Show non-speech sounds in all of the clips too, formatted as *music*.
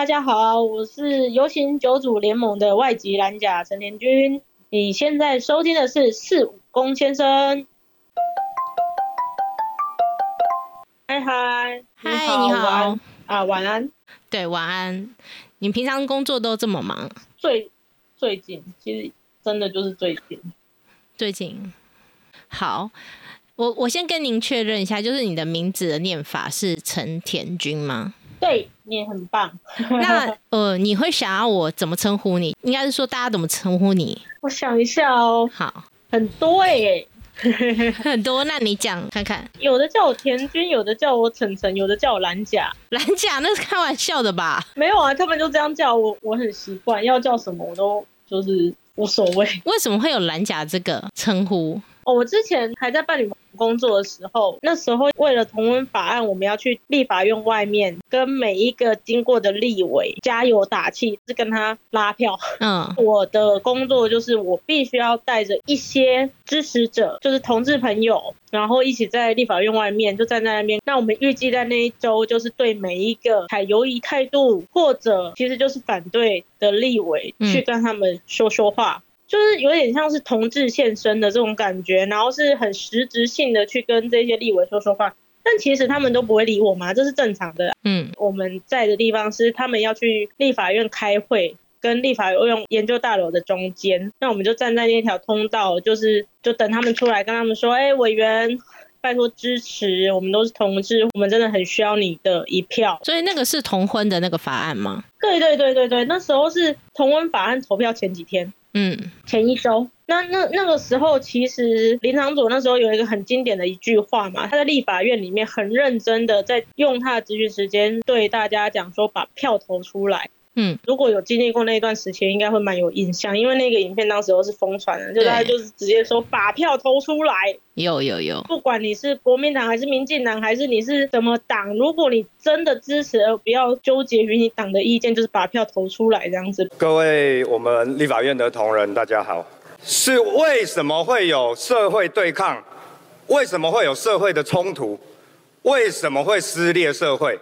大家好，我是游行九组联盟的外籍蓝甲陈田君。你现在收听的是四五公先生。嗨嗨，嗨，你好啊，晚安。对，晚安。你平常工作都这么忙？最最近，其实真的就是最近。最近，好。我我先跟您确认一下，就是你的名字的念法是陈田君吗？对，你也很棒。那 *laughs* 呃，你会想要我怎么称呼你？应该是说大家怎么称呼你？我想一下哦。好，很多哎，*laughs* 很多。那你讲看看。有的叫我田君，有的叫我晨晨，有的叫我蓝甲。蓝甲那是开玩笑的吧？没有啊，他们就这样叫我，我很习惯，要叫什么我都就是无所谓。为什么会有蓝甲这个称呼？哦，我之前还在办理工作的时候，那时候为了同温法案，我们要去立法院外面跟每一个经过的立委加油打气，是跟他拉票。嗯，*laughs* 我的工作就是我必须要带着一些支持者，就是同志朋友，然后一起在立法院外面就站在那边。那我们预计在那一周，就是对每一个采犹疑态度或者其实就是反对的立委，去跟他们说说话。就是有点像是同志现身的这种感觉，然后是很实质性的去跟这些立委说说话，但其实他们都不会理我嘛，这是正常的。嗯，我们在的地方是他们要去立法院开会，跟立法院研究大楼的中间，那我们就站在那条通道，就是就等他们出来，跟他们说，哎，委员，拜托支持，我们都是同志，我们真的很需要你的一票。所以那个是同婚的那个法案吗？对对对对对，那时候是同婚法案投票前几天。嗯，前一周，那那那个时候，其实林长佐那时候有一个很经典的一句话嘛，他在立法院里面很认真的在用他的咨询时间对大家讲说，把票投出来。嗯，如果有经历过那一段时期，应该会蛮有印象，因为那个影片当时候是疯传的，就大家就是直接说把票投出来。有有有，不管你是国民党还是民进党，还是你是什么党，如果你真的支持，而不要纠结于你党的意见，就是把票投出来这样子。各位我们立法院的同仁，大家好。是为什么会有社会对抗？为什么会有社会的冲突？为什么会撕裂社会？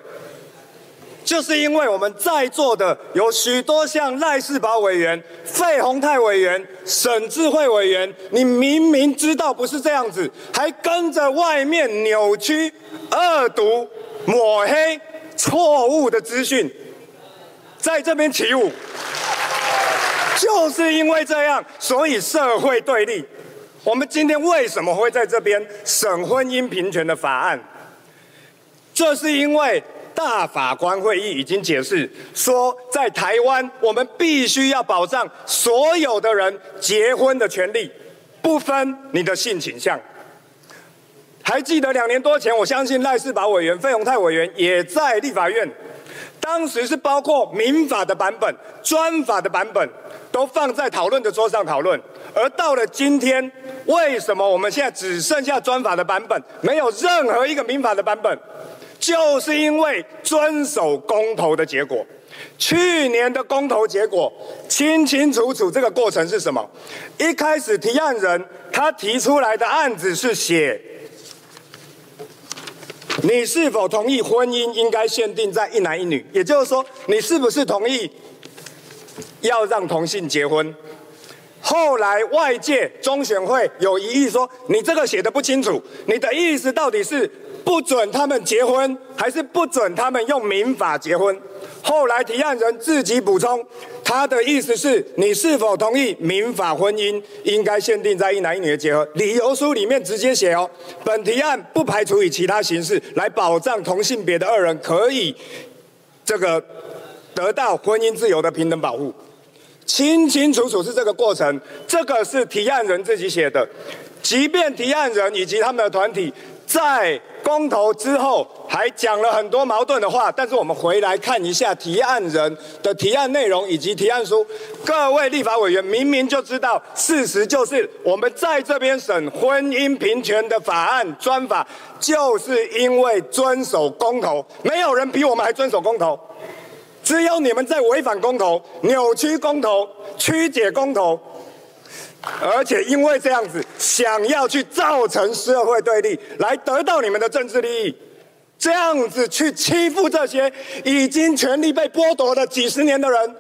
就是因为我们在座的有许多像赖世宝委员、费鸿泰委员、沈智慧委员，你明明知道不是这样子，还跟着外面扭曲、恶毒、抹黑、错误的资讯，在这边起舞。就是因为这样，所以社会对立。我们今天为什么会在这边审婚姻平权的法案？这是因为。大法官会议已经解释说，在台湾，我们必须要保障所有的人结婚的权利，不分你的性倾向。还记得两年多前，我相信赖世宝委员、费鸿泰委员也在立法院，当时是包括民法的版本、专法的版本，都放在讨论的桌上讨论。而到了今天，为什么我们现在只剩下专法的版本，没有任何一个民法的版本？就是因为遵守公投的结果，去年的公投结果清清楚楚。这个过程是什么？一开始提案人他提出来的案子是写，你是否同意婚姻应该限定在一男一女？也就是说，你是不是同意要让同性结婚？后来外界中选会有疑义说，你这个写的不清楚，你的意思到底是？不准他们结婚，还是不准他们用民法结婚？后来提案人自己补充，他的意思是你是否同意民法婚姻应该限定在一男一女的结合？理由书里面直接写哦，本提案不排除以其他形式来保障同性别的二人可以这个得到婚姻自由的平等保护，清清楚楚是这个过程。这个是提案人自己写的，即便提案人以及他们的团体。在公投之后，还讲了很多矛盾的话。但是我们回来看一下提案人的提案内容以及提案书，各位立法委员明明就知道，事实就是我们在这边审婚姻平权的法案专法，就是因为遵守公投，没有人比我们还遵守公投，只有你们在违反公投、扭曲公投、曲解公投。而且因为这样子，想要去造成社会对立，来得到你们的政治利益，这样子去欺负这些已经权力被剥夺了几十年的人，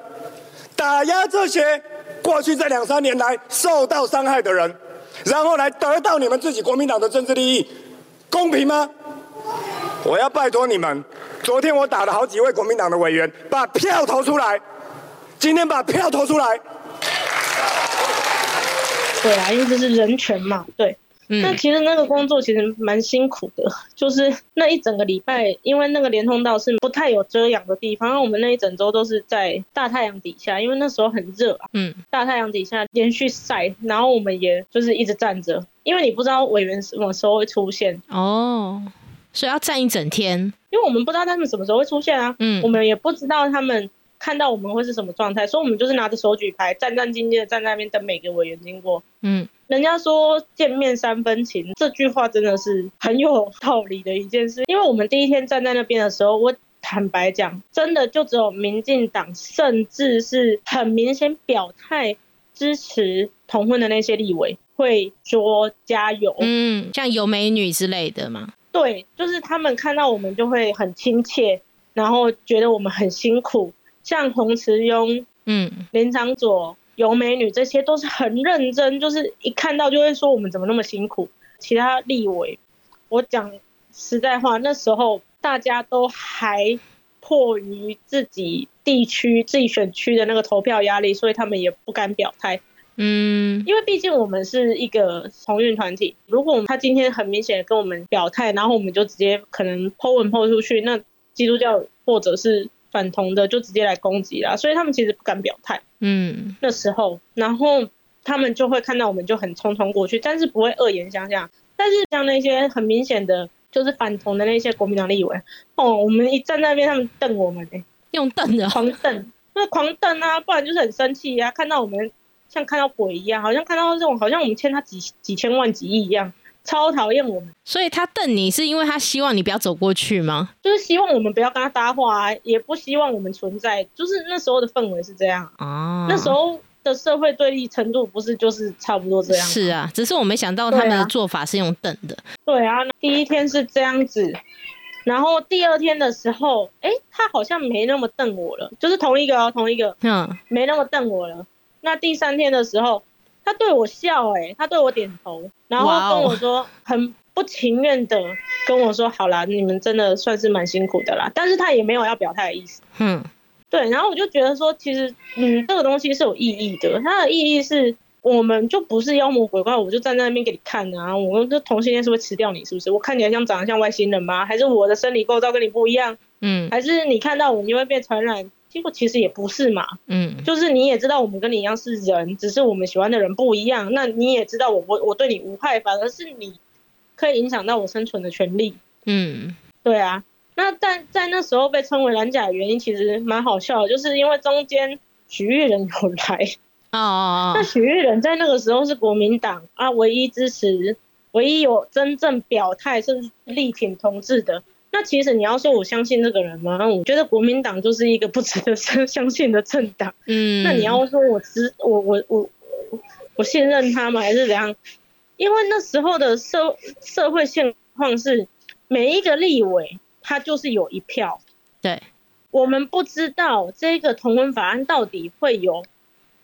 打压这些过去这两三年来受到伤害的人，然后来得到你们自己国民党的政治利益，公平吗？我要拜托你们，昨天我打了好几位国民党的委员，把票投出来，今天把票投出来。对啊，因为这是人权嘛，对。那其实那个工作其实蛮辛苦的，就是那一整个礼拜，因为那个连通道是不太有遮阳的地方，我们那一整周都是在大太阳底下，因为那时候很热啊，嗯，大太阳底下连续晒，然后我们也就是一直站着，因为你不知道委员什么时候会出现。哦，所以要站一整天，因为我们不知道他们什么时候会出现啊，嗯，我们也不知道他们看到我们会是什么状态，所以我们就是拿着手举牌，战战兢兢的站在那边等每个委员经过，嗯。人家说见面三分情，这句话真的是很有道理的一件事。因为我们第一天站在那边的时候，我坦白讲，真的就只有民进党，甚至是很明显表态支持同婚的那些立委会说加油，嗯，像有美女之类的嘛。对，就是他们看到我们就会很亲切，然后觉得我们很辛苦，像洪慈庸，嗯，林长佐。尤美女，这些都是很认真，就是一看到就会说我们怎么那么辛苦。其他立委，我讲实在话，那时候大家都还迫于自己地区、自己选区的那个投票压力，所以他们也不敢表态。嗯，因为毕竟我们是一个同运团体，如果他今天很明显的跟我们表态，然后我们就直接可能抛文抛出去，那基督教或者是。反同的就直接来攻击啦，所以他们其实不敢表态。嗯，那时候，然后他们就会看到我们就很匆匆过去，但是不会恶言相向。但是像那些很明显的就是反同的那些国民党立委，哦，我们一站在那边，他们瞪我们呢，用瞪的，狂瞪，那狂瞪啊，不然就是很生气呀，看到我们像看到鬼一样，好像看到这种，好像我们欠他几几千万几亿一样。超讨厌我们，所以他瞪你是因为他希望你不要走过去吗？就是希望我们不要跟他搭话，啊也不希望我们存在。就是那时候的氛围是这样啊。那时候的社会对立程度不是就是差不多这样？是啊，只是我没想到他们的做法是用瞪的。对啊，第一天是这样子，然后第二天的时候，哎，他好像没那么瞪我了，就是同一个哦，同一个，嗯，没那么瞪我了。那第三天的时候。他对我笑，哎，他对我点头，然后跟我说很不情愿的跟我说，好啦，你们真的算是蛮辛苦的啦，但是他也没有要表态的意思。嗯，对，然后我就觉得说，其实，嗯，这个东西是有意义的，它的意义是，我们就不是妖魔鬼怪，我就站在那边给你看啊，我们这同性恋是会吃掉你，是不是？我看起来像长得像外星人吗？还是我的生理构造跟你不一样？嗯，还是你看到我你会被传染？结果其实也不是嘛，嗯，就是你也知道我们跟你一样是人，只是我们喜欢的人不一样。那你也知道我我我对你无害，反而是你可以影响到我生存的权利。嗯，对啊。那但在那时候被称为蓝甲的原因其实蛮好笑的，就是因为中间许玉人有来哦，*laughs* 那许玉人在那个时候是国民党啊唯一支持、唯一有真正表态甚至力挺同志的。那其实你要说我相信这个人吗？我觉得国民党就是一个不值得 *laughs* 相相信的政党。嗯，那你要说我知我我我我信任他吗？还是怎样？因为那时候的社社会现况是每一个立委他就是有一票。对，我们不知道这个同文法案到底会有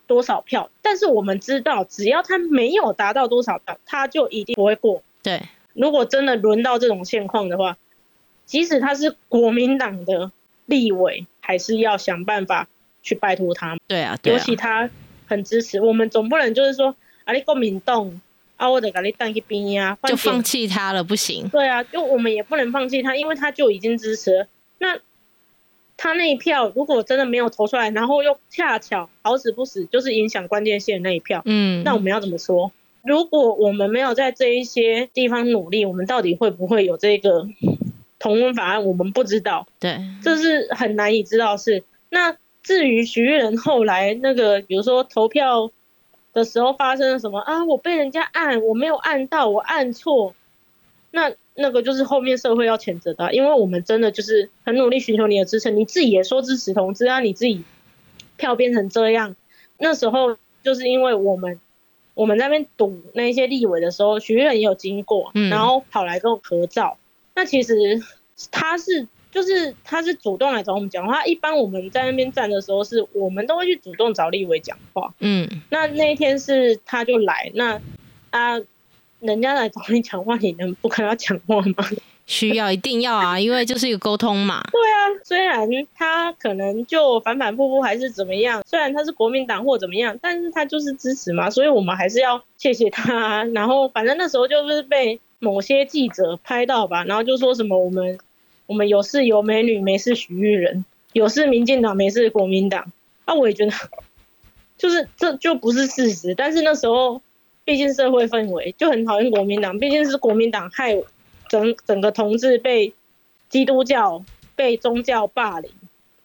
多少票，但是我们知道只要他没有达到多少票，他就一定不会过。对，如果真的轮到这种现况的话。即使他是国民党的立委，还是要想办法去拜托他。对啊，尤其他很支持我们，总不能就是说啊，你国民党啊，我得给你当一兵呀，就放弃他了，不行。对啊，就我们也不能放弃他，因为他就已经支持。那他那一票如果真的没有投出来，然后又恰巧好死不死就是影响关键线那一票，嗯，那我们要怎么说？如果我们没有在这一些地方努力，我们到底会不会有这个？同婚法案我们不知道，对，这是很难以知道事。那至于徐玉仁后来那个，比如说投票的时候发生了什么啊？我被人家按，我没有按到，我按错，那那个就是后面社会要谴责的，因为我们真的就是很努力寻求你的支持，你自己也说支持同志啊，你自己票变成这样，那时候就是因为我们我们那边堵那些立委的时候，徐玉仁也有经过，然后跑来跟我合照。那其实他是就是他是主动来找我们讲话。一般我们在那边站的时候，是我们都会去主动找立伟讲话。嗯，那那一天是他就来，那啊，人家来找你讲话，你能不跟他讲话吗？需要一定要啊，因为就是一个沟通嘛。对啊，虽然他可能就反反复复还是怎么样，虽然他是国民党或怎么样，但是他就是支持嘛，所以我们还是要谢谢他。然后反正那时候就是被某些记者拍到吧，然后就说什么我们我们有事有美女，没事许玉人，有事民进党，没事国民党。啊，我也觉得就是这就不是事实。但是那时候毕竟社会氛围就很讨厌国民党，毕竟是国民党害。整整个同志被基督教被宗教霸凌，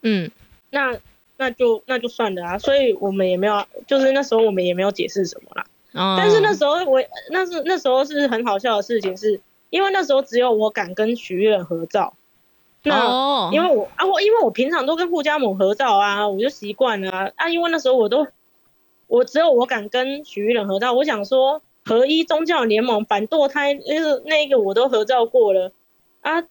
嗯，那那就那就算了啊，所以我们也没有，就是那时候我们也没有解释什么啦。哦。但是那时候我那是那时候是很好笑的事情，是因为那时候只有我敢跟徐悦合照。那因为我啊我因为我平常都跟互加盟合照啊，我就习惯了啊。啊，因为那时候我都我只有我敢跟许玉人合照，我想说。合一宗教联盟反堕胎，那个那个我都合照过了啊，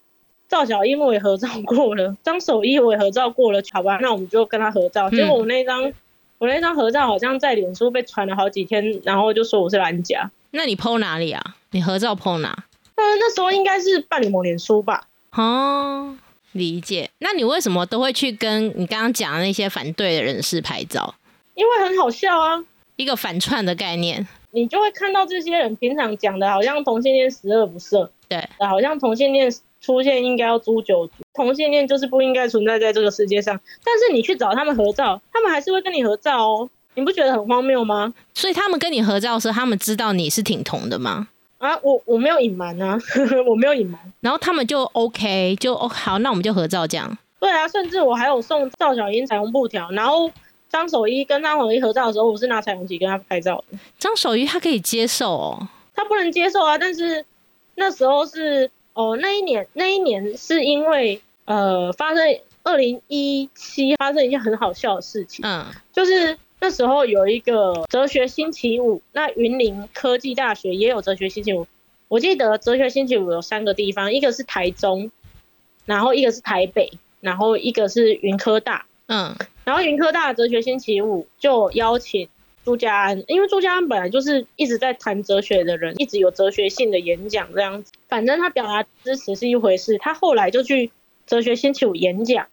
赵小英我也合照过了，张守一我也合照过了，好吧，那我们就跟他合照。结果我那张我那张合照好像在脸书被传了好几天，然后就说我是蓝甲。那你 PO 哪里啊？你合照 PO 哪？呃，那时候应该是办理某脸书吧。哦，理解。那你为什么都会去跟你刚刚讲的那些反对的人士拍照？因为很好笑啊，一个反串的概念。你就会看到这些人平常讲的，好像同性恋十恶不赦，对，好像同性恋出现应该要诛九族，同性恋就是不应该存在在这个世界上。但是你去找他们合照，他们还是会跟你合照哦，你不觉得很荒谬吗？所以他们跟你合照时，他们知道你是挺同的吗？啊，我我没有隐瞒啊，*laughs* 我没有隐瞒。然后他们就 OK，就哦好，那我们就合照这样。对啊，甚至我还有送赵小英彩虹布条，然后。张守一跟张守一合照的时候，我是拿彩虹旗跟他拍照的。张守一他可以接受哦，他不能接受啊。但是那时候是哦，那一年那一年是因为呃发生二零一七发生一件很好笑的事情，嗯，就是那时候有一个哲学星期五，那云林科技大学也有哲学星期五。我记得哲学星期五有三个地方，一个是台中，然后一个是台北，然后一个是云科大。嗯，然后云科大哲学星期五就邀请朱家安，因为朱家安本来就是一直在谈哲学的人，一直有哲学性的演讲这样子。反正他表达支持是一回事，他后来就去哲学星期五演讲。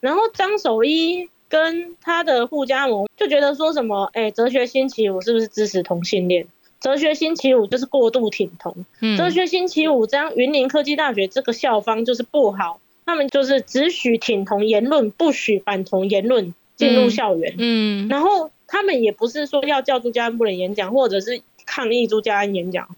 然后张守一跟他的互加盟就觉得说什么，哎，哲学星期五是不是支持同性恋？哲学星期五就是过度挺同。哲学星期五这样，云林科技大学这个校方就是不好。他们就是只许挺同言论，不许反同言论进入校园。嗯，然后他们也不是说要叫朱家安不能演讲，或者是抗议朱家安演讲，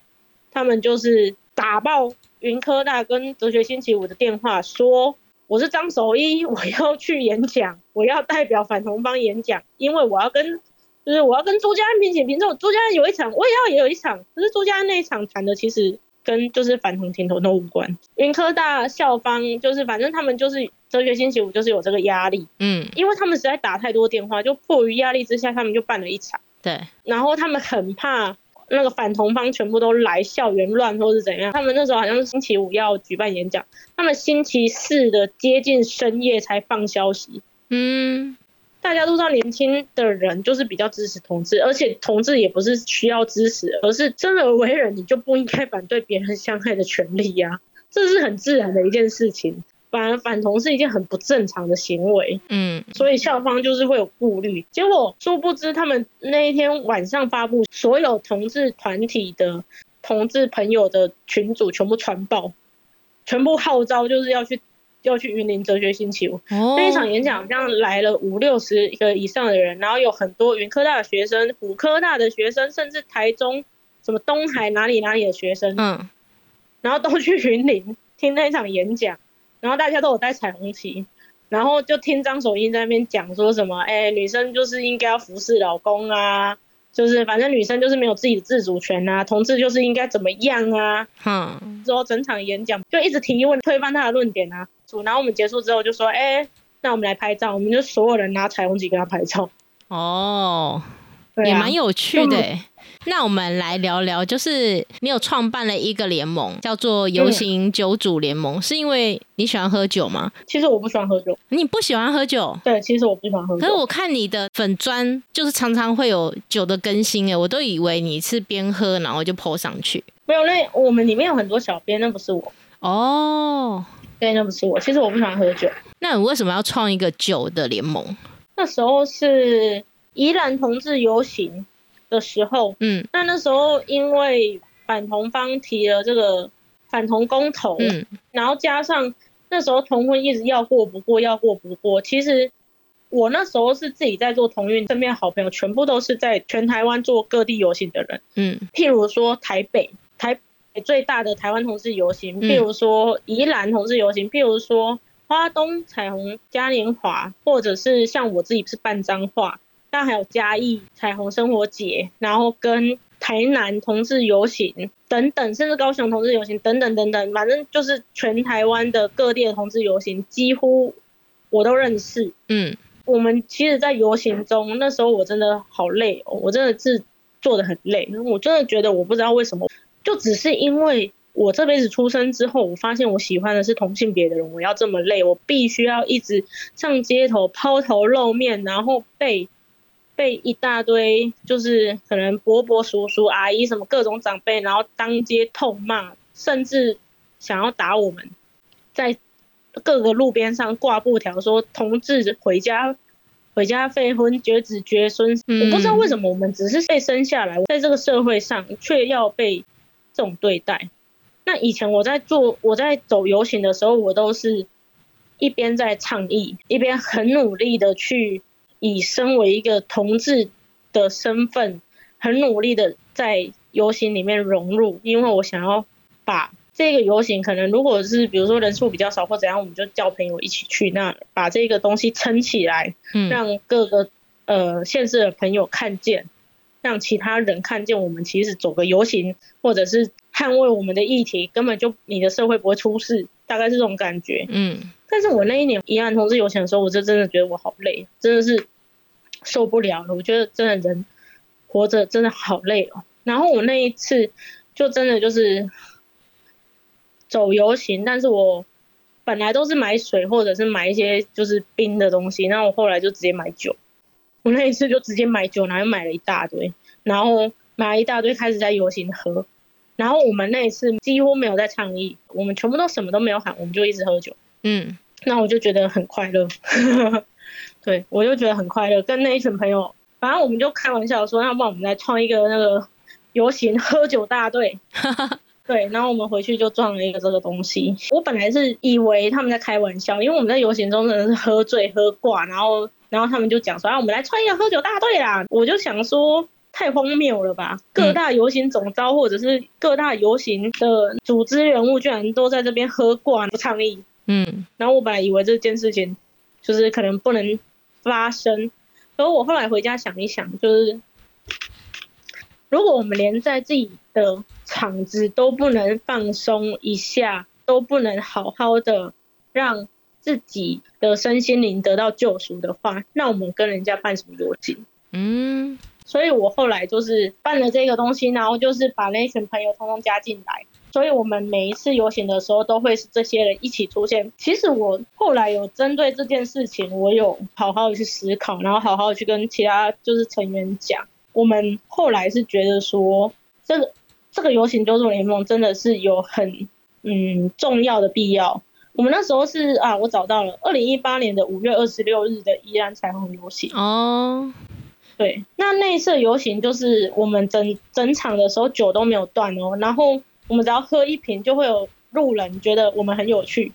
他们就是打爆云科大跟哲学星期五的电话，说我是张守一，我要去演讲，我要代表反同方演讲，因为我要跟就是我要跟朱家安平起平坐。朱家安有一场，我也要也有一场，可是朱家安那一场谈的其实。跟就是反同情同都无关。云科大校方就是反正他们就是哲学星期五就是有这个压力，嗯，因为他们实在打太多电话，就迫于压力之下，他们就办了一场。对，然后他们很怕那个反同方全部都来校园乱或是怎样，他们那时候好像是星期五要举办演讲，他们星期四的接近深夜才放消息。嗯。大家都知道，年轻的人就是比较支持同志，而且同志也不是需要支持，而是生而为人，你就不应该反对别人相爱的权利呀，这是很自然的一件事情。反而反同是一件很不正常的行为，嗯，所以校方就是会有顾虑。结果殊不知，他们那一天晚上发布，所有同志团体的同志朋友的群组全部传爆，全部号召就是要去。要去云林哲学星期五那一场演讲，这样来了五六十个以上的人，然后有很多云科大的学生、虎科大的学生，甚至台中什么东海哪里哪里的学生，嗯，然后都去云林听那一场演讲，然后大家都有带彩虹旗，然后就听张守英在那边讲说什么，哎，女生就是应该要服侍老公啊。就是反正女生就是没有自己的自主权啊，同志就是应该怎么样啊？嗯，之后整场演讲就一直提问推翻他的论点啊。然后我们结束之后就说，哎，那我们来拍照，我们就所有人拿彩虹旗跟他拍照。哦，也蛮有趣的。那我们来聊聊，就是你有创办了一个联盟，叫做游行酒主联盟，是因为你喜欢喝酒吗？其实我不喜欢喝酒。你不喜欢喝酒？对，其实我不喜欢喝酒。可是我看你的粉砖，就是常常会有酒的更新哎，我都以为你是边喝然后就 po 上去。没有，那我们里面有很多小编，那不是我。哦，对，那不是我。其实我不喜欢喝酒。那你为什么要创一个酒的联盟？那时候是宜兰同志游行。的时候，嗯，那那时候因为反同方提了这个反同公投，嗯，然后加上那时候同婚一直要过不过，要过不过。其实我那时候是自己在做同运，身边好朋友全部都是在全台湾做各地游行的人，嗯，譬如说台北台北最大的台湾同志游行，譬如说宜兰同志游行，譬如说花东彩虹嘉年华，或者是像我自己是办脏话。但还有嘉义彩虹生活节，然后跟台南同志游行等等，甚至高雄同志游行等等等等，反正就是全台湾的各地的同志游行，几乎我都认识。嗯，我们其实，在游行中，那时候我真的好累哦，我真的是做的很累，我真的觉得我不知道为什么，就只是因为我这辈子出生之后，我发现我喜欢的是同性别的人，我要这么累，我必须要一直上街头抛头露面，然后被。被一大堆就是可能伯伯、叔叔、阿姨什么各种长辈，然后当街痛骂，甚至想要打我们，在各个路边上挂布条说同志回家回家废婚绝子绝孙。我不知道为什么我们只是被生下来，在这个社会上却要被这种对待。那以前我在做我在走游行的时候，我都是一边在倡议，一边很努力的去。以身为一个同志的身份，很努力的在游行里面融入，因为我想要把这个游行，可能如果是比如说人数比较少或怎样，我们就叫朋友一起去，那把这个东西撑起来，让各个呃县市的朋友看见，让其他人看见我们其实走个游行，或者是捍卫我们的议题，根本就你的社会不会出事，大概是这种感觉。嗯。但是我那一年宜安同志游行的时候，我就真的觉得我好累，真的是受不了了。我觉得真的人活着真的好累哦。然后我那一次就真的就是走游行，但是我本来都是买水或者是买一些就是冰的东西，那我后来就直接买酒。我那一次就直接买酒，然后买了一大堆，然后买了一大堆开始在游行喝。然后我们那一次几乎没有在倡议，我们全部都什么都没有喊，我们就一直喝酒。嗯，那我就觉得很快乐，*laughs* 对我就觉得很快乐。跟那一群朋友，反正我们就开玩笑说，要不然我们来创一个那个游行喝酒大队。*laughs* 对，然后我们回去就撞了一个这个东西。我本来是以为他们在开玩笑，因为我们在游行中真的是喝醉喝挂，然后然后他们就讲说，啊，我们来创一个喝酒大队啦。我就想说，太荒谬了吧？各大游行总招或者是各大游行的组织人物，居然都在这边喝挂不倡议。嗯，然后我本来以为这件事情就是可能不能发生，可我后来回家想一想，就是如果我们连在自己的场子都不能放松一下，都不能好好的让自己的身心灵得到救赎的话，那我们跟人家办什么游行？嗯，所以我后来就是办了这个东西，然后就是把那群朋友通通加进来。所以，我们每一次游行的时候，都会是这些人一起出现。其实，我后来有针对这件事情，我有好好的去思考，然后好好的去跟其他就是成员讲。我们后来是觉得说，这个这个游行救助联盟真的是有很嗯重要的必要。我们那时候是啊，我找到了二零一八年的五月二十六日的宜兰彩虹游行哦。对，那那一次游行就是我们整整场的时候酒都没有断哦，然后。我们只要喝一瓶，就会有路人觉得我们很有趣，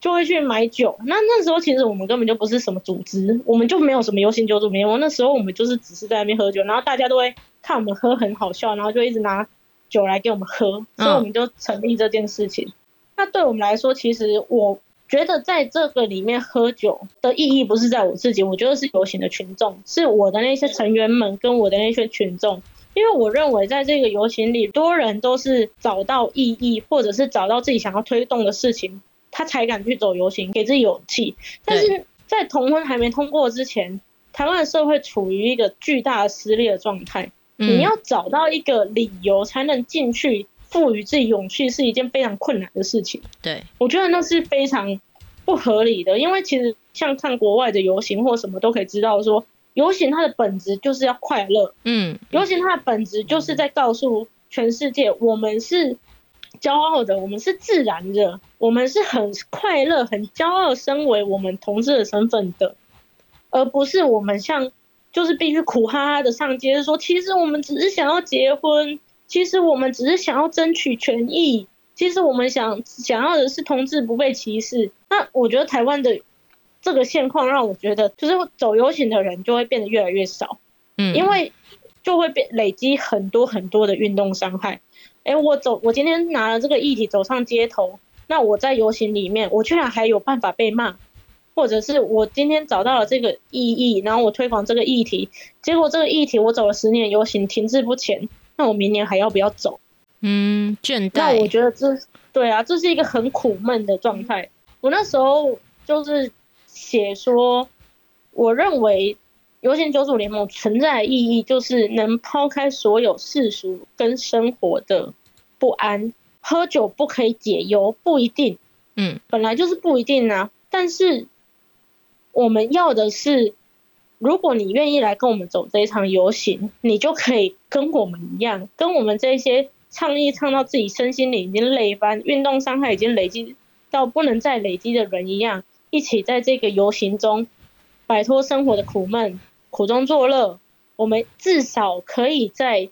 就会去买酒。那那时候其实我们根本就不是什么组织，我们就没有什么游行救助联盟。那时候我们就是只是在那边喝酒，然后大家都会看我们喝很好笑，然后就一直拿酒来给我们喝，所以我们就成立这件事情。那对我们来说，其实我觉得在这个里面喝酒的意义不是在我自己，我觉得是游行的群众，是我的那些成员们跟我的那些群众。因为我认为，在这个游行里，多人都是找到意义，或者是找到自己想要推动的事情，他才敢去走游行，给自己勇气。但是在同婚还没通过之前，台湾的社会处于一个巨大的撕裂的状态。你要找到一个理由才能进去，赋予自己勇气，是一件非常困难的事情。对，我觉得那是非常不合理的，因为其实像看国外的游行或什么都可以知道，说游行它的本质就是要快乐。嗯，游行它的本质就是在告诉全世界，我们是骄傲的，我们是自然的，我们是很快乐、很骄傲，身为我们同志的身份的，而不是我们像。就是必须苦哈哈的上街说，其实我们只是想要结婚，其实我们只是想要争取权益，其实我们想想要的是同志不被歧视。那我觉得台湾的这个现况让我觉得，就是走游行的人就会变得越来越少，嗯，因为就会变累积很多很多的运动伤害。哎，我走，我今天拿了这个议题走上街头，那我在游行里面，我居然还有办法被骂。或者是我今天找到了这个意义，然后我推广这个议题，结果这个议题我走了十年游行停滞不前，那我明年还要不要走？嗯，倦怠。那我觉得这对啊，这是一个很苦闷的状态。我那时候就是写说，我认为游行九组联盟存在的意义就是能抛开所有世俗跟生活的不安。喝酒不可以解忧，不一定。嗯，本来就是不一定啊，但是。我们要的是，如果你愿意来跟我们走这一场游行，你就可以跟我们一样，跟我们这些倡议唱到自己身心里已经累翻、运动伤害已经累积到不能再累积的人一样，一起在这个游行中摆脱生活的苦闷，苦中作乐。我们至少可以在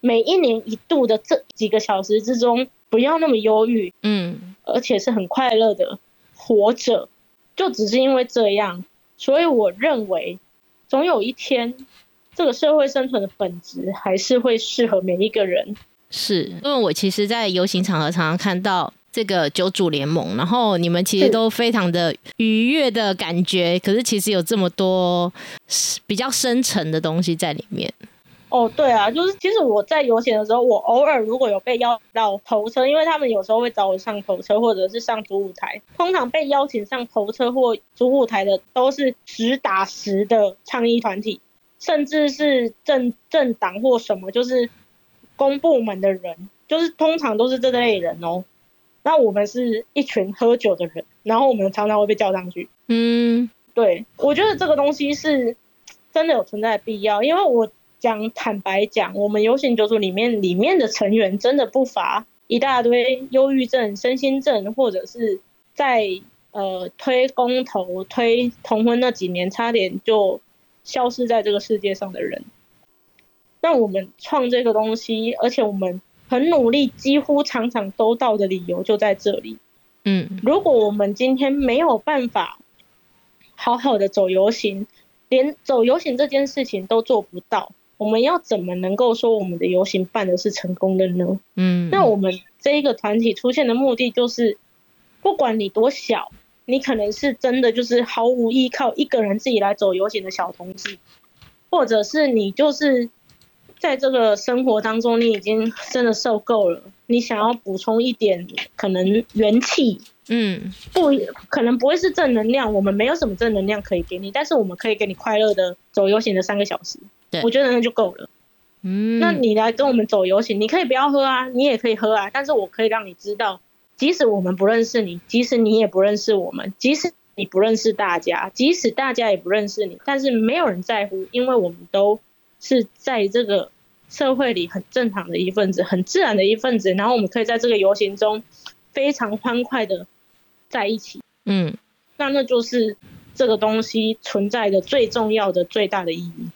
每一年一度的这几个小时之中，不要那么忧郁，嗯，而且是很快乐的活着。就只是因为这样，所以我认为，总有一天，这个社会生存的本质还是会适合每一个人。是因为我其实，在游行场合常常看到这个九主联盟，然后你们其实都非常的愉悦的感觉，可是其实有这么多比较深沉的东西在里面。哦，对啊，就是其实我在游行的时候，我偶尔如果有被邀到头车，因为他们有时候会找我上头车或者是上主舞台。通常被邀请上头车或主舞台的都是实打实的倡议团体，甚至是政政党或什么，就是公部门的人，就是通常都是这类人哦。那我们是一群喝酒的人，然后我们常常会被叫上去。嗯，对，我觉得这个东西是真的有存在的必要，因为我。讲坦白讲，我们游行九组里面里面的成员真的不乏一大堆忧郁症、身心症，或者是在呃推公投、推同婚那几年差点就消失在这个世界上的人。那我们创这个东西，而且我们很努力，几乎场场都到的理由就在这里。嗯，如果我们今天没有办法好好的走游行，连走游行这件事情都做不到。我们要怎么能够说我们的游行办的是成功的呢？嗯，那我们这一个团体出现的目的就是，不管你多小，你可能是真的就是毫无依靠，一个人自己来走游行的小同志，或者是你就是在这个生活当中，你已经真的受够了，你想要补充一点可能元气，嗯，不可能不会是正能量，我们没有什么正能量可以给你，但是我们可以给你快乐的走游行的三个小时。我觉得那就够了。嗯，那你来跟我们走游行，你可以不要喝啊，你也可以喝啊。但是我可以让你知道，即使我们不认识你，即使你也不认识我们，即使你不认识大家，即使大家也不认识你，但是没有人在乎，因为我们都是在这个社会里很正常的一份子，很自然的一份子。然后我们可以在这个游行中非常欢快的在一起。嗯，那那就是这个东西存在的最重要的、最大的意义。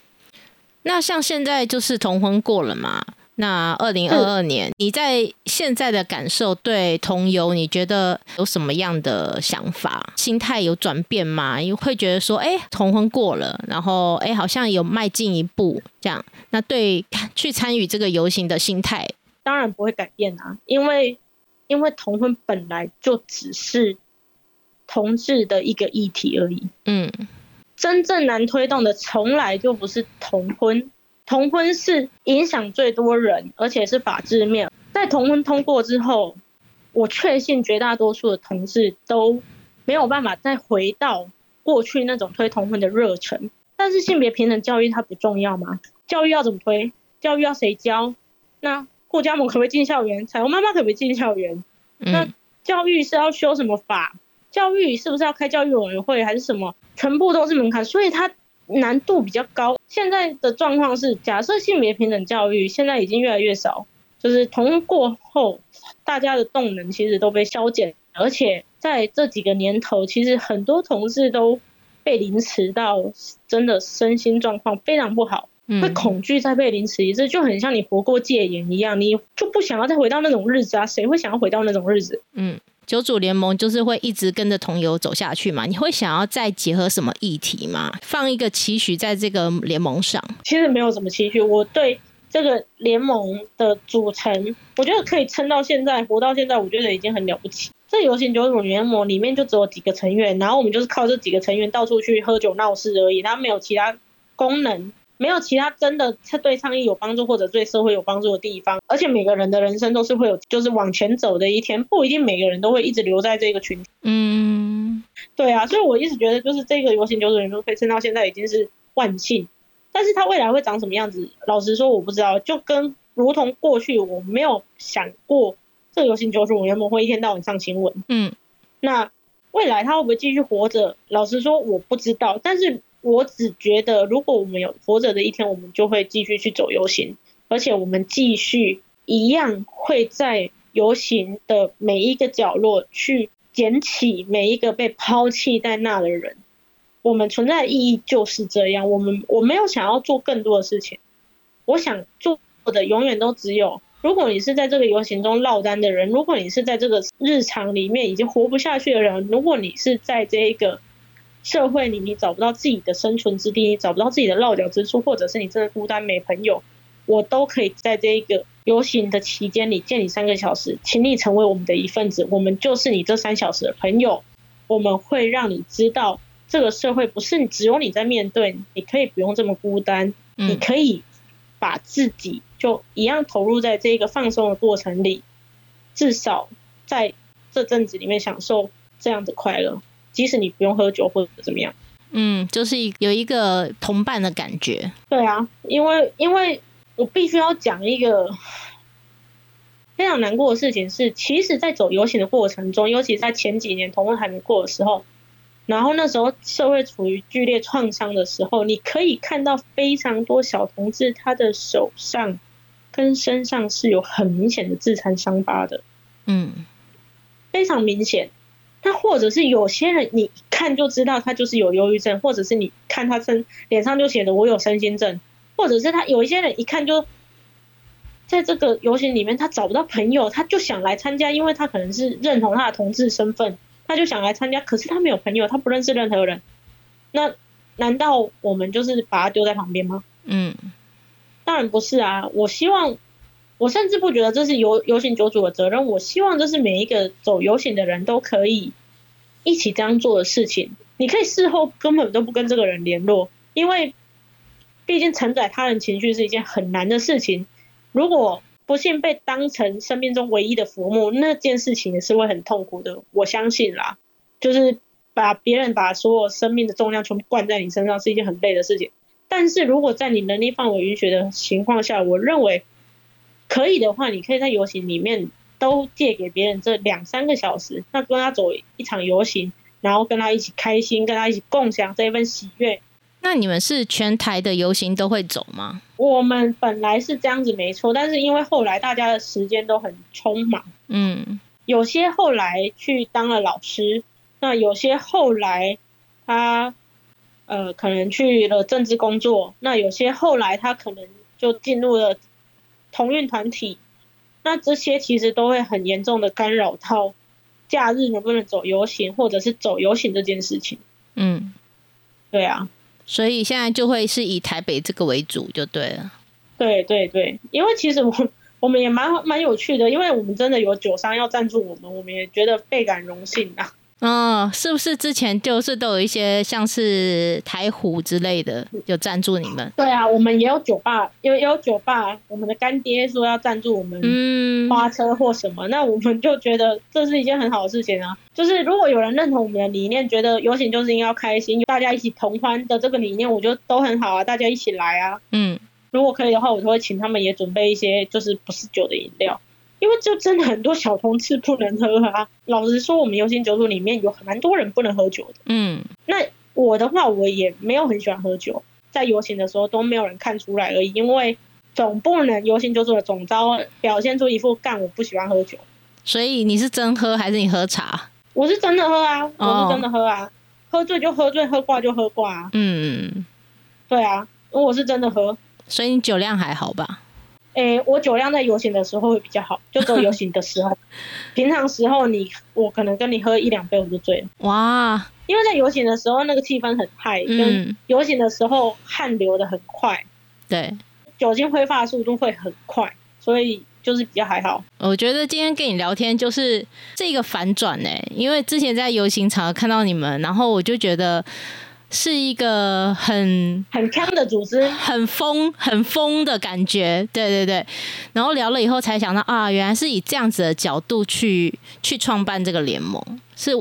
那像现在就是同婚过了嘛？那二零二二年，你在现在的感受对同游，你觉得有什么样的想法？心态有转变吗？你会觉得说，哎，同婚过了，然后哎，好像有迈进一步这样。那对去参与这个游行的心态，当然不会改变啊，因为因为同婚本来就只是同志的一个议题而已。嗯。真正难推动的从来就不是同婚，同婚是影响最多人，而且是法制面。在同婚通过之后，我确信绝大多数的同志都没有办法再回到过去那种推同婚的热忱。但是性别平等教育它不重要吗？教育要怎么推？教育要谁教？那顾家母可不可以进校园？彩虹妈妈可不可以进校园？那教育是要修什么法？教育是不是要开教育委员会还是什么？全部都是门槛，所以它难度比较高。现在的状况是，假设性别平等教育现在已经越来越少，就是同过后，大家的动能其实都被消减，而且在这几个年头，其实很多同事都被凌迟到真的身心状况非常不好，会恐惧再被凌迟一次，就很像你活过戒严一样，你就不想要再回到那种日子啊？谁会想要回到那种日子？嗯。九组联盟就是会一直跟着同游走下去嘛？你会想要再结合什么议题吗？放一个期许在这个联盟上？其实没有什么期许，我对这个联盟的组成，我觉得可以撑到现在，活到现在，我觉得已经很了不起。这游行九组联盟里面就只有几个成员，然后我们就是靠这几个成员到处去喝酒闹事而已，它没有其他功能。没有其他真的对倡议有帮助或者对社会有帮助的地方，而且每个人的人生都是会有就是往前走的一天，不一定每个人都会一直留在这个群体。嗯，对啊，所以我一直觉得就是这个游行九组联盟可以撑到现在已经是万幸，但是它未来会长什么样子，老实说我不知道。就跟如同过去我没有想过这个游行九组联盟会一天到晚上新闻。嗯，那未来他会不会继续活着？老实说我不知道，但是。我只觉得，如果我们有活着的一天，我们就会继续去走游行，而且我们继续一样会在游行的每一个角落去捡起每一个被抛弃在那的人。我们存在的意义就是这样。我们我没有想要做更多的事情，我想做的永远都只有：如果你是在这个游行中落单的人，如果你是在这个日常里面已经活不下去的人，如果你是在这一个。社会里，你找不到自己的生存之地，你找不到自己的落脚之处，或者是你真的孤单没朋友，我都可以在这一个游行的期间里见你三个小时，请你成为我们的一份子，我们就是你这三小时的朋友。我们会让你知道，这个社会不是只有你在面对，你可以不用这么孤单，你可以把自己就一样投入在这个放松的过程里，至少在这阵子里面享受这样的快乐。即使你不用喝酒或者怎么样，嗯，就是有一个同伴的感觉。对啊，因为因为我必须要讲一个非常难过的事情是，其实，在走游行的过程中，尤其在前几年同婚还没过的时候，然后那时候社会处于剧烈创伤的时候，你可以看到非常多小同志他的手上跟身上是有很明显的自残伤疤的，嗯，非常明显。那或者是有些人，你一看就知道他就是有忧郁症，或者是你看他身脸上就写的我有身心症，或者是他有一些人一看就在这个游行里面他找不到朋友，他就想来参加，因为他可能是认同他的同志身份，他就想来参加，可是他没有朋友，他不认识任何人，那难道我们就是把他丢在旁边吗？嗯，当然不是啊，我希望。我甚至不觉得这是游游行酒组的责任。我希望这是每一个走游行的人都可以一起这样做的事情。你可以事后根本都不跟这个人联络，因为毕竟承载他人情绪是一件很难的事情。如果不幸被当成生命中唯一的佛木，那件事情也是会很痛苦的。我相信啦，就是把别人把所有生命的重量全部灌在你身上是一件很累的事情。但是如果在你能力范围允许的情况下，我认为。可以的话，你可以在游行里面都借给别人这两三个小时，那跟他走一场游行，然后跟他一起开心，跟他一起共享这一份喜悦。那你们是全台的游行都会走吗？我们本来是这样子没错，但是因为后来大家的时间都很匆忙，嗯，有些后来去当了老师，那有些后来他呃可能去了政治工作，那有些后来他可能就进入了。同运团体，那这些其实都会很严重的干扰到假日能不能走游行，或者是走游行这件事情。嗯，对啊，所以现在就会是以台北这个为主，就对了。对对对，因为其实我我们也蛮蛮有趣的，因为我们真的有酒商要赞助我们，我们也觉得倍感荣幸啊。哦，是不是之前就是都有一些像是台虎之类的有赞助你们？对啊，我们也有酒吧，有有酒吧，我们的干爹说要赞助我们花车或什么，那我们就觉得这是一件很好的事情啊。就是如果有人认同我们的理念，觉得游行就是应该开心，大家一起同欢的这个理念，我觉得都很好啊，大家一起来啊。嗯，如果可以的话，我就会请他们也准备一些就是不是酒的饮料，因为就真的很多小同志不能喝啊。老实说，我们游行酒组里面有蛮多人不能喝酒的。嗯，那我的话，我也没有很喜欢喝酒，在游行的时候都没有人看出来而已，因为总不能游行酒组的总招表现出一副干我不喜欢喝酒。所以你是真喝还是你喝茶？我是真的喝啊，我是真的喝啊，喝醉就喝醉，喝挂就喝挂啊。嗯，对啊，我是真的喝。所以你酒量还好吧？诶，我酒量在游行的时候会比较好，就走游行的时候。*laughs* 平常时候你我可能跟你喝一两杯我就醉了。哇！因为在游行的时候那个气氛很嗨，跟游行的时候汗流的很快，对，酒精挥发速度会很快，所以就是比较还好。我觉得今天跟你聊天就是这个反转呢，因为之前在游行场看到你们，然后我就觉得。是一个很很强的组织，很疯很疯的感觉，对对对。然后聊了以后才想到啊，原来是以这样子的角度去去创办这个联盟，是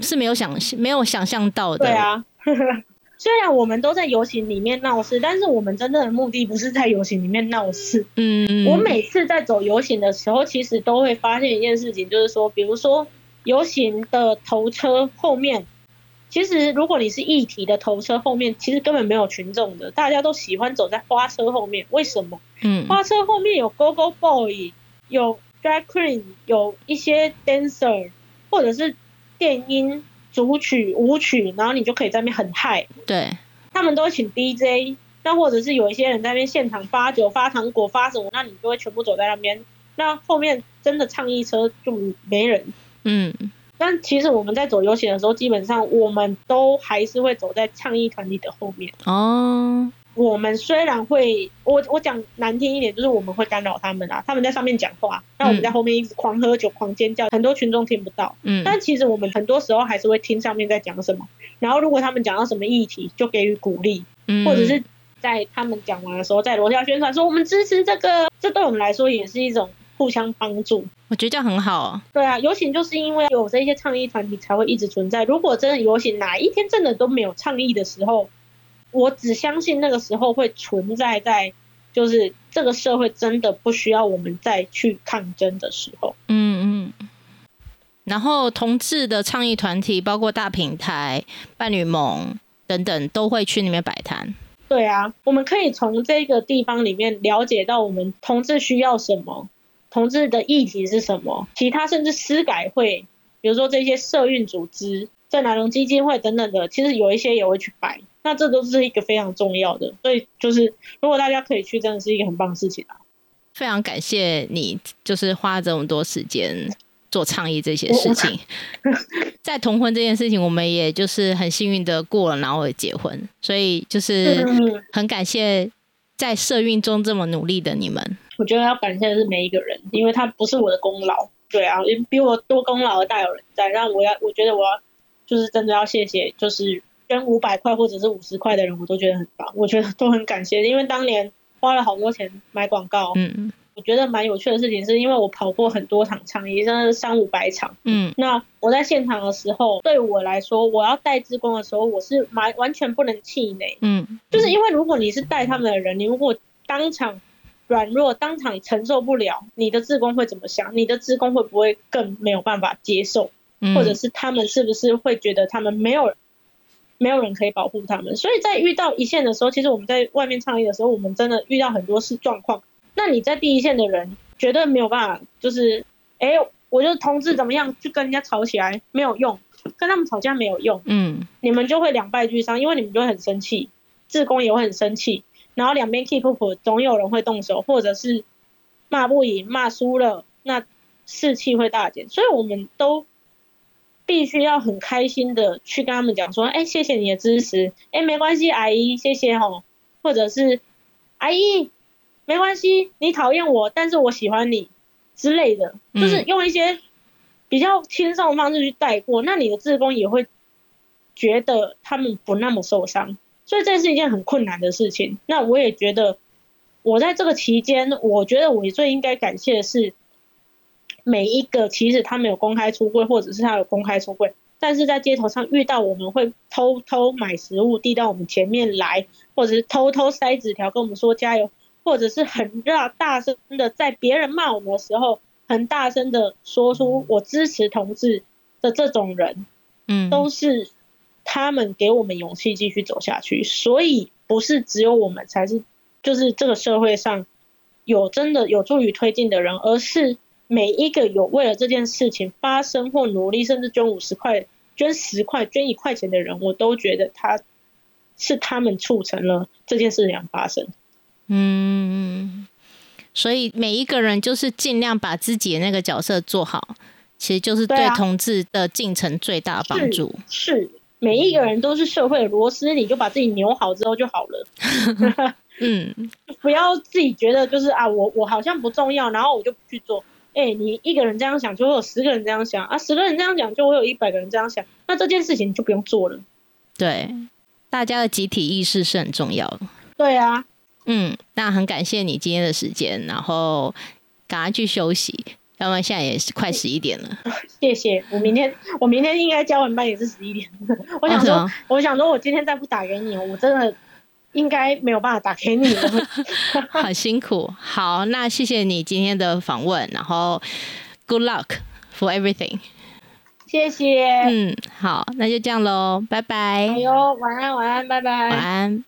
是没有想没有想象到的。对啊，*laughs* 虽然我们都在游行里面闹事，但是我们真正的目的不是在游行里面闹事。嗯，我每次在走游行的时候，其实都会发现一件事情，就是说，比如说游行的头车后面。其实，如果你是议题的头车后面，其实根本没有群众的，大家都喜欢走在花车后面。为什么？嗯，花车后面有 Go Go Boy，有 Drag Queen，有一些 Dancer，或者是电音、主曲、舞曲，然后你就可以在那边很嗨。对，他们都会请 DJ，那或者是有一些人在那边现场发酒、发糖果、发什么，那你就会全部走在那边。那后面真的唱一车就没人。嗯。但其实我们在走游行的时候，基本上我们都还是会走在倡议团体的后面。哦，我们虽然会，我我讲难听一点，就是我们会干扰他们啊，他们在上面讲话，那我们在后面一直狂喝酒、狂尖叫，很多群众听不到。嗯，但其实我们很多时候还是会听上面在讲什么，然后如果他们讲到什么议题，就给予鼓励，或者是在他们讲完的时候，在楼下宣传说我们支持这个，这对我们来说也是一种。互相帮助，我觉得这样很好。对啊，游行就是因为有这些倡议团体才会一直存在。如果真的游行哪一天真的都没有倡议的时候，我只相信那个时候会存在在，就是这个社会真的不需要我们再去抗争的时候。嗯嗯。然后同志的倡议团体，包括大平台、伴侣盟等等，都会去那边摆摊。对啊，我们可以从这个地方里面了解到我们同志需要什么。同志的议题是什么？其他甚至私改会，比如说这些社运组织、在南龙基金会等等的，其实有一些也会去摆。那这都是一个非常重要的，所以就是如果大家可以去，真的是一个很棒的事情啊！非常感谢你，就是花这么多时间做倡议这些事情。*laughs* 在同婚这件事情，我们也就是很幸运的过了，然后也结婚，所以就是很感谢在社运中这么努力的你们。我觉得要感谢的是每一个人，因为他不是我的功劳，对啊，比我多功劳的大有人在。那我要，我觉得我要，就是真的要谢谢，就是捐五百块或者是五十块的人，我都觉得很棒，我觉得都很感谢，因为当年花了好多钱买广告，嗯嗯，我觉得蛮有趣的事情，是因为我跑过很多场倡议，真的是三五百场，嗯，那我在现场的时候，对我来说，我要带职工的时候，我是完完全不能气馁，嗯，就是因为如果你是带他们的人，你如果当场。软弱当场承受不了，你的职工会怎么想？你的职工会不会更没有办法接受？或者是他们是不是会觉得他们没有没有人可以保护他们？所以在遇到一线的时候，其实我们在外面倡议的时候，我们真的遇到很多事状况。那你在第一线的人绝对没有办法，就是哎，我就同志怎么样去跟人家吵起来没有用，跟他们吵架没有用，嗯，你们就会两败俱伤，因为你们就会很生气，志工也会很生气。然后两边 keep up，总有人会动手，或者是骂不赢、骂输了，那士气会大减。所以我们都必须要很开心的去跟他们讲说，哎，谢谢你的支持，哎，没关系，阿姨，谢谢吼，或者是阿姨，没关系，你讨厌我，但是我喜欢你之类的，就是用一些比较轻松的方式去带过，那你的志工也会觉得他们不那么受伤。所以这是一件很困难的事情。那我也觉得，我在这个期间，我觉得我最应该感谢的是每一个，其实他没有公开出柜，或者是他有公开出柜，但是在街头上遇到我们会偷偷买食物递到我们前面来，或者是偷偷塞纸条跟我们说加油，或者是很大大声的在别人骂我们的时候，很大声的说出我支持同志的这种人，嗯，都是他们给我们勇气继续走下去。所以不是只有我们才是，就是这个社会上有真的有助于推进的人，而是每一个有为了这件事情发生或努力，甚至捐五十块、捐十块、捐一块钱的人，我都觉得他是他们促成了这件事情发生。嗯，所以每一个人就是尽量把自己的那个角色做好，其实就是对同志的进程最大帮助。是每一个人都是社会的螺丝，你就把自己扭好之后就好了。*laughs* *laughs* 嗯，不要自己觉得就是啊，我我好像不重要，然后我就不去做。哎，你一个人这样想，就会有十个人这样想啊，十个人这样讲，就会有一百个人这样想，那这件事情就不用做了。对，大家的集体意识是很重要的。对啊。嗯，那很感谢你今天的时间，然后赶快去休息，要不然现在也是快十一点了。*laughs* 谢谢，我明天我明天应该交完班也是十一点。*laughs* 我想说，我想说，我今天再不打给你，我真的应该没有办法打给你了。*laughs* 很辛苦，好，那谢谢你今天的访问，然后 Good luck for everything。谢谢。嗯，好，那就这样喽，拜拜。哎呦，晚安，晚安，拜拜。晚安。